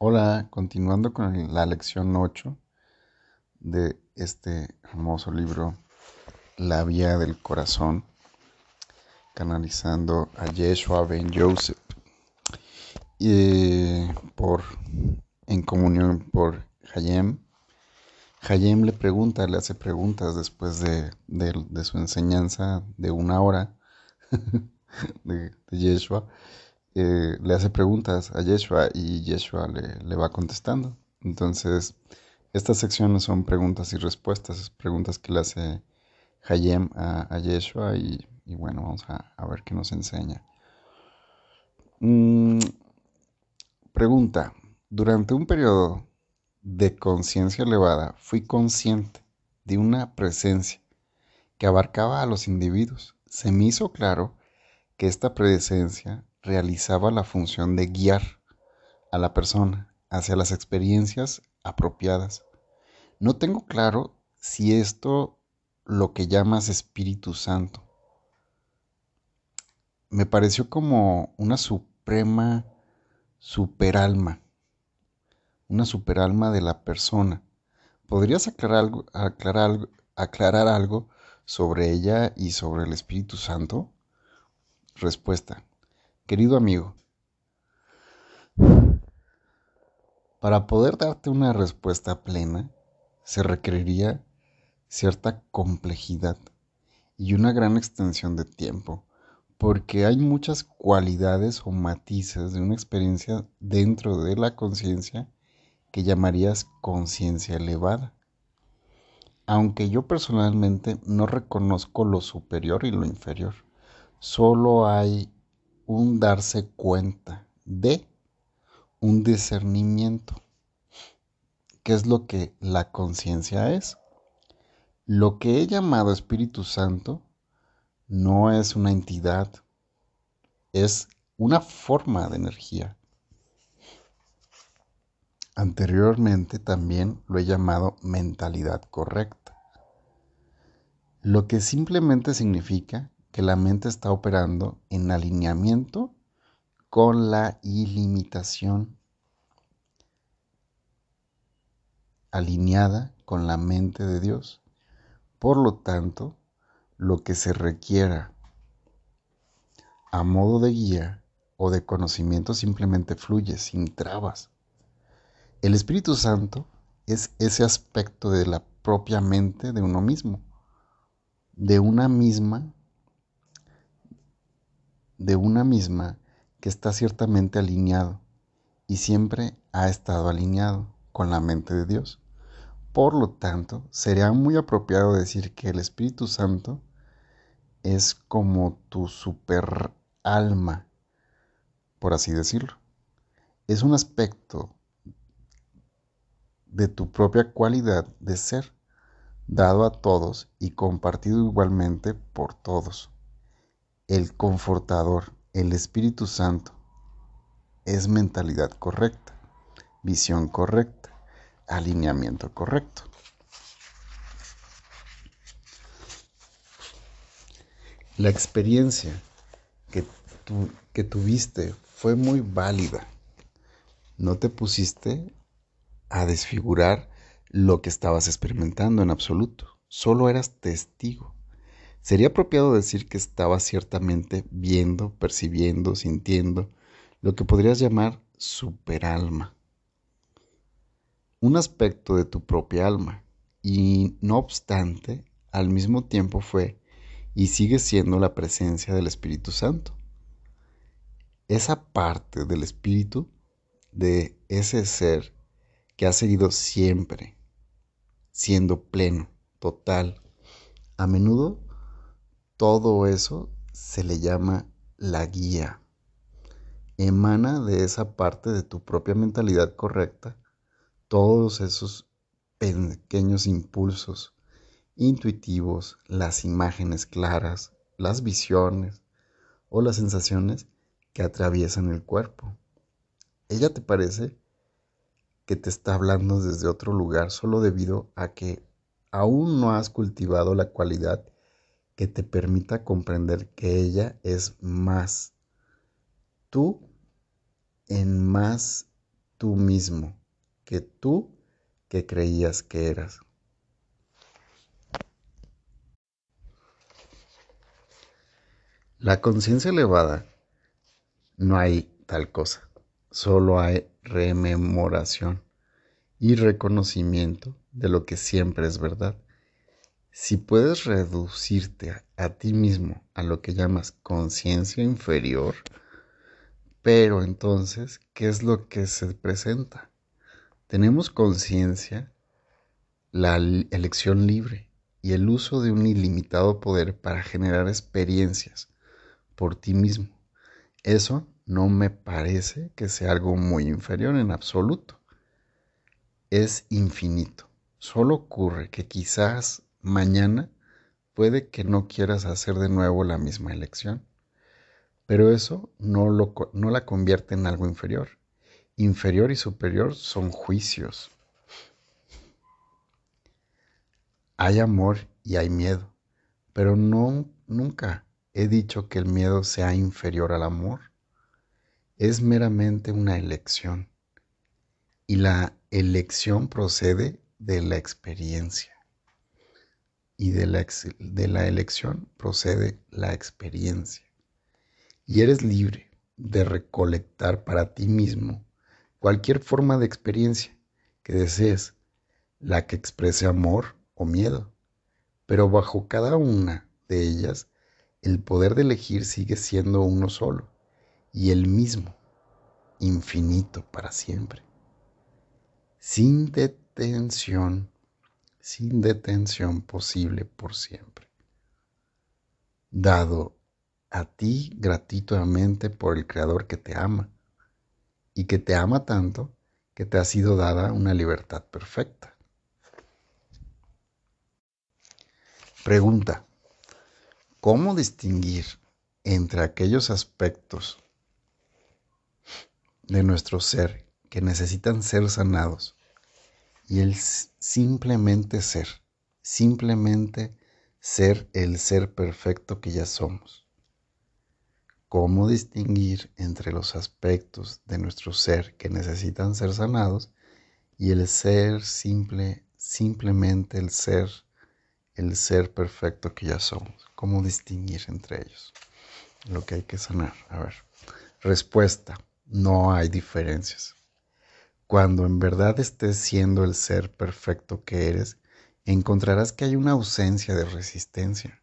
Hola, continuando con la lección 8 de este hermoso libro, La Vía del Corazón, canalizando a Yeshua Ben Joseph, y por, en comunión por Hayem. Hayem le pregunta, le hace preguntas después de, su enseñanza de una hora de, de Yeshua eh, le hace preguntas a Yeshua y Yeshua le, va contestando. Entonces, estas secciones son preguntas y respuestas, preguntas que le hace Hayem a, Yeshua y, bueno, vamos a, ver qué nos enseña. Mm, pregunta, durante un periodo de conciencia elevada fui consciente de una presencia que abarcaba a los individuos. Se me hizo claro que esta presencia realizaba la función de guiar a la persona hacia las experiencias apropiadas. No tengo claro si esto lo que llamas Espíritu Santo. Me pareció como una suprema superalma, una superalma de la persona. ¿Podrías aclarar algo, aclarar, aclarar algo sobre ella y sobre el Espíritu Santo? Respuesta. Querido amigo, para poder darte una respuesta plena se requeriría cierta complejidad y una gran extensión de tiempo, porque hay muchas cualidades o matices de una experiencia dentro de la conciencia que llamarías conciencia elevada. Aunque yo personalmente no reconozco lo superior y lo inferior, solo hay un darse cuenta de un discernimiento. ¿Qué es lo que la conciencia es? Lo que he llamado Espíritu Santo no es una entidad, es una forma de energía. Anteriormente también lo he llamado mentalidad correcta, lo que simplemente significa que la mente está operando en alineamiento con la ilimitación, alineada con la mente de Dios. Por lo tanto, lo que se requiera a modo de guía o de conocimiento simplemente fluye sin trabas. El Espíritu Santo es ese aspecto de la propia mente de uno mismo, de una misma de una misma que está ciertamente alineado y siempre ha estado alineado con la mente de Dios. Por lo tanto, sería muy apropiado decir que el Espíritu Santo es como tu super alma, por así decirlo. Es un aspecto de tu propia cualidad de ser, dado a todos y compartido igualmente por todos el confortador, el Espíritu Santo, es mentalidad correcta, visión correcta, alineamiento correcto. La experiencia que, tuviste fue muy válida. No te pusiste a desfigurar lo que estabas experimentando en absoluto. Solo eras testigo. Sería apropiado decir que estaba ciertamente viendo, percibiendo, sintiendo lo que podrías llamar superalma. Un aspecto de tu propia alma. Y no obstante, al mismo tiempo fue y sigue siendo la presencia del Espíritu Santo. Esa parte del Espíritu, de ese ser que ha seguido siempre, siendo pleno, total, a menudo todo eso se le llama la guía. Emana de esa parte de tu propia mentalidad correcta todos esos pequeños impulsos intuitivos, las imágenes claras, las visiones o las sensaciones que atraviesan el cuerpo. Ella te parece que te está hablando desde otro lugar solo debido a que aún no has cultivado la cualidad que te permita comprender que ella es más tú en más tú mismo que tú que creías que eras. La conciencia elevada no hay tal cosa, solo hay rememoración y reconocimiento de lo que siempre es verdad. Si puedes reducirte a, ti mismo a lo que llamas conciencia inferior, pero entonces, ¿qué es lo que se presenta? Tenemos conciencia, la elección libre y el uso de un ilimitado poder para generar experiencias por ti mismo. Eso no me parece que sea algo muy inferior en absoluto. Es infinito. Solo ocurre que quizás mañana puede que no quieras hacer de nuevo la misma elección. Pero eso no, la convierte en algo inferior. Inferior y superior son juicios. Hay amor y hay miedo, pero nunca he dicho que el miedo sea inferior al amor. Es meramente una elección. Y la elección procede de la experiencia. Y de la, de la elección procede la experiencia. Y eres libre de recolectar para ti mismo cualquier forma de experiencia que desees, la que exprese amor o miedo. Pero bajo cada una de ellas el poder de elegir sigue siendo uno solo y el mismo, infinito para siempre. Sin detención, sin detención posible por siempre. Dado a ti gratuitamente por el Creador que te ama y que te ama tanto que te ha sido dada una libertad perfecta. Pregunta. ¿Cómo distinguir entre aquellos aspectos de nuestro ser que necesitan ser sanados y el simplemente ser, simplemente ser el ser perfecto que ya somos? ¿Cómo distinguir entre los aspectos de nuestro ser que necesitan ser sanados y el ser simple, simplemente el ser el ser perfecto que ya somos. ¿Cómo distinguir entre ellos? Lo que hay que sanar. A ver. Respuesta. No hay diferencias. Cuando en verdad estés siendo el ser perfecto que eres, encontrarás que hay una ausencia de resistencia.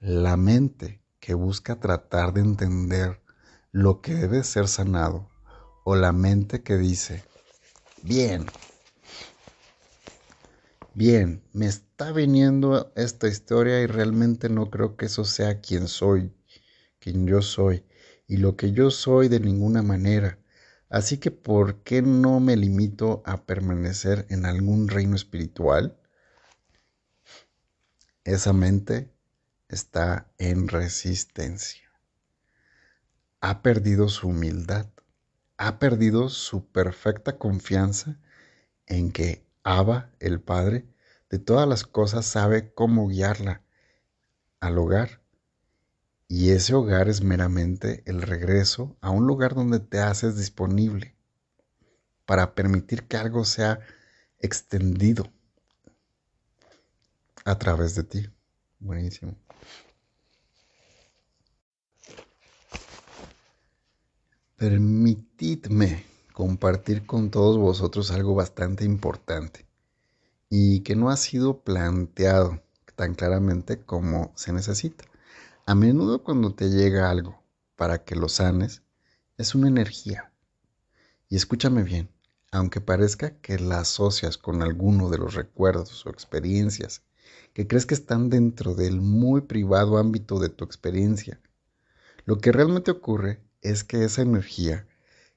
La mente que busca tratar de entender lo que debe ser sanado, o la mente que dice, bien, bien, me está viniendo esta historia y realmente no creo que eso sea quien soy, quien yo soy, y lo que yo soy de ninguna manera. Así que, ¿por qué no me limito a permanecer en algún reino espiritual? Esa mente está en resistencia. Ha perdido su humildad, ha perdido su perfecta confianza en que Abba, el Padre, de todas las cosas sabe cómo guiarla al hogar. Y ese hogar es meramente el regreso a un lugar donde te haces disponible para permitir que algo sea extendido a través de ti. Buenísimo. Permitidme compartir con todos vosotros algo bastante importante y que no ha sido planteado tan claramente como se necesita. A menudo cuando te llega algo para que lo sanes, es una energía. Y escúchame bien, aunque parezca que la asocias con alguno de los recuerdos o experiencias que crees que están dentro del muy privado ámbito de tu experiencia, lo que realmente ocurre es que esa energía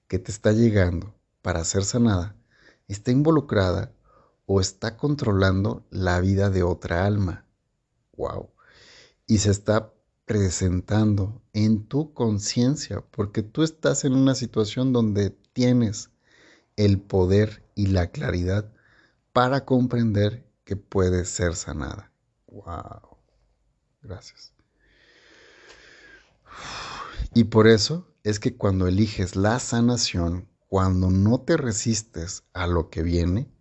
que te está llegando para ser sanada está involucrada o está controlando la vida de otra alma. Wow. Y se está presentando en tu conciencia, porque tú estás en una situación donde tienes el poder y la claridad para comprender que puede ser sanada. Wow. Gracias. Y por eso es que cuando eliges la sanación cuando no te resistes a lo que viene,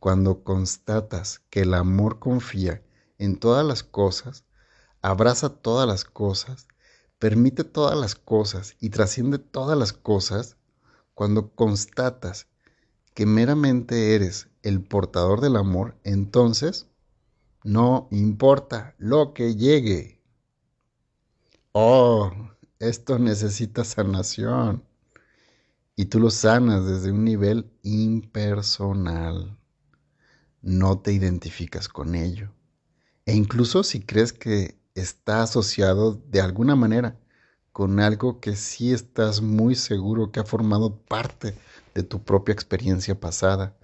cuando constatas que el amor confía en todas las cosas, abraza todas las cosas, permite todas las cosas y trasciende todas las cosas, cuando constatas que meramente eres el portador del amor, entonces no importa lo que llegue. Oh, esto necesita sanación y tú lo sanas desde un nivel impersonal. No te identificas con ello. E incluso si crees que está asociado de alguna manera con algo que sí estás muy seguro que ha formado parte de tu propia experiencia pasada.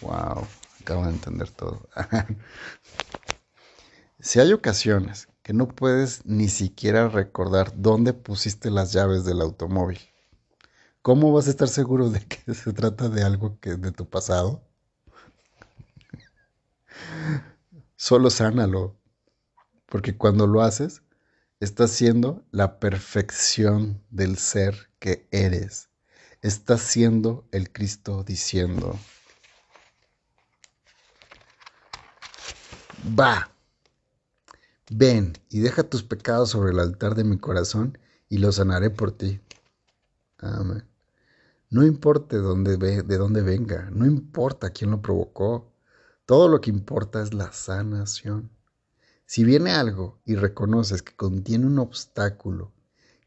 Wow, acabo de entender todo. si hay ocasiones que no puedes ni siquiera recordar dónde pusiste las llaves del automóvil, ¿Cómo vas a estar seguro de que se trata de algo que de tu pasado? Solo sánalo, porque cuando lo haces, estás siendo la perfección del ser que eres. Estás siendo el Cristo diciendo, va, ven y deja tus pecados sobre el altar de mi corazón y los sanaré por ti. Amén. No importa de dónde, de dónde venga, no importa quién lo provocó, todo lo que importa es la sanación. Si viene algo y reconoces que contiene un obstáculo,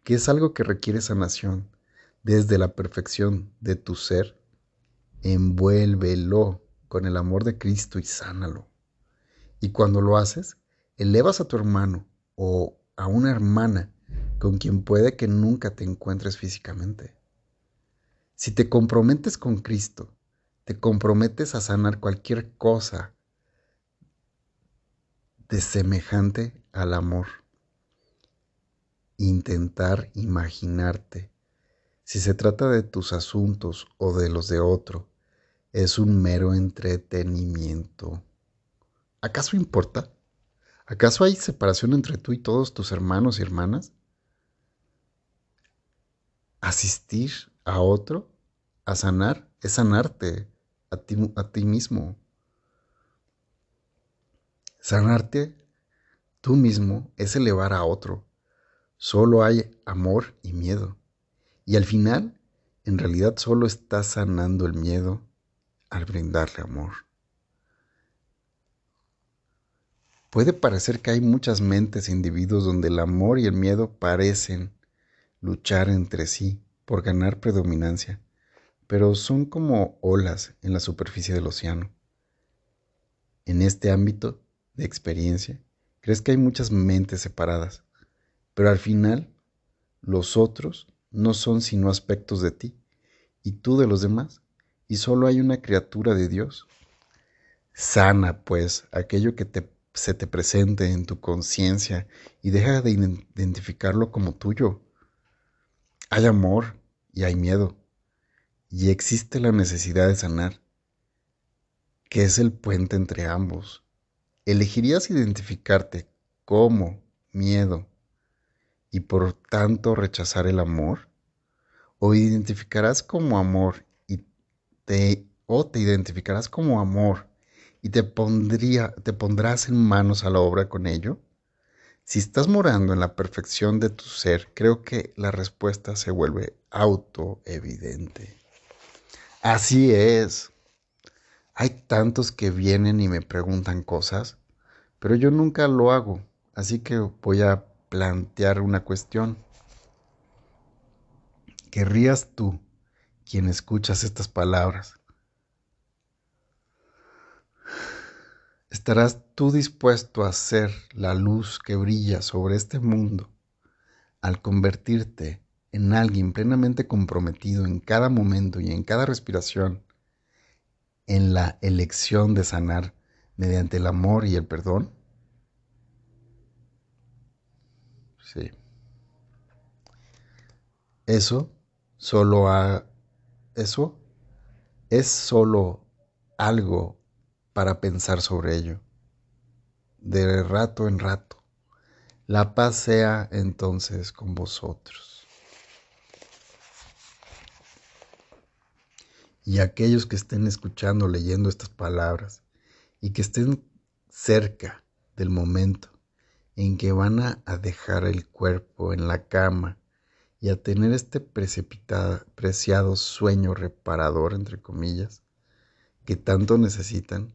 que es algo que requiere sanación desde la perfección de tu ser, envuélvelo con el amor de Cristo y sánalo. Y cuando lo haces, elevas a tu hermano o a una hermana con quien puede que nunca te encuentres físicamente. Si te comprometes con Cristo, te comprometes a sanar cualquier cosa de semejante al amor. Intentar imaginarte. Si se trata de tus asuntos o de los de otro, es un mero entretenimiento. ¿Acaso importa? ¿Acaso hay separación entre tú y todos tus hermanos y hermanas? Asistir a otro, a sanar, es sanarte a ti, a ti mismo. Sanarte tú mismo es elevar a otro. Solo hay amor y miedo. Y al final, en realidad solo estás sanando el miedo al brindarle amor. Puede parecer que hay muchas mentes e individuos donde el amor y el miedo parecen luchar entre sí, por ganar predominancia, pero son como olas en la superficie del océano. En este ámbito de experiencia, crees que hay muchas mentes separadas, pero al final los otros no son sino aspectos de ti y tú de los demás, y solo hay una criatura de Dios. Sana, pues, aquello que se te presente en tu conciencia y deja de identificarlo como tuyo hay amor y hay miedo. Y existe la necesidad de sanar, que es el puente entre ambos. ¿Elegirías identificarte como miedo y por tanto rechazar el amor? ¿O identificarás como amor y te o te identificarás como amor y te pondría te pondrás en manos a la obra con ello? Si estás morando en la perfección de tu ser, creo que la respuesta se vuelve autoevidente. Así es. Hay tantos que vienen y me preguntan cosas, pero yo nunca lo hago, así que voy a plantear una cuestión. ¿Querrías tú, quien escuchas estas palabras, ¿Estarás tú dispuesto a ser la luz que brilla sobre este mundo al convertirte en alguien plenamente comprometido en cada momento y en cada respiración en la elección de sanar mediante el amor y el perdón? Sí. Eso solo ha, eso es solo algo para pensar sobre ello, de rato en rato. La paz sea entonces con vosotros. Y aquellos que estén escuchando, leyendo estas palabras y que estén cerca del momento en que van a, dejar el cuerpo en la cama y a tener este preciado sueño reparador, entre comillas, que tanto necesitan,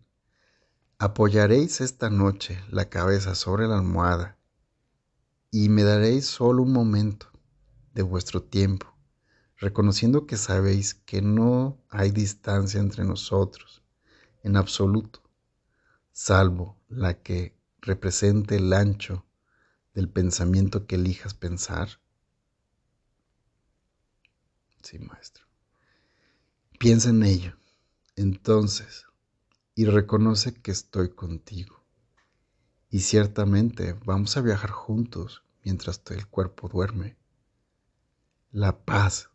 apoyaréis esta noche la cabeza sobre la almohada y me daréis solo un momento de vuestro tiempo, reconociendo que sabéis que no hay distancia entre nosotros en absoluto, salvo la que represente el ancho del pensamiento que elijas pensar? Sí, maestro. Piensa en ello, entonces, y reconoce que estoy contigo. Y ciertamente vamos a viajar juntos mientras el cuerpo duerme. La paz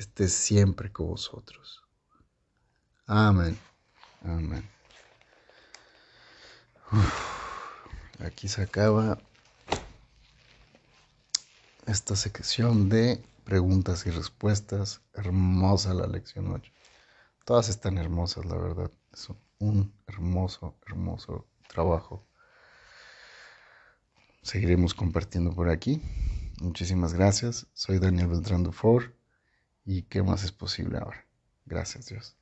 esté siempre con vosotros. Amén. Amén. Aquí se acaba esta sección de preguntas y respuestas. Hermosa la lección 8. Todas están hermosas, la verdad. Es un hermoso, hermoso trabajo. Seguiremos compartiendo por aquí. Muchísimas gracias. Soy Daniel Beltrán Dufour. ¿Y qué más es posible ahora? Gracias, Dios.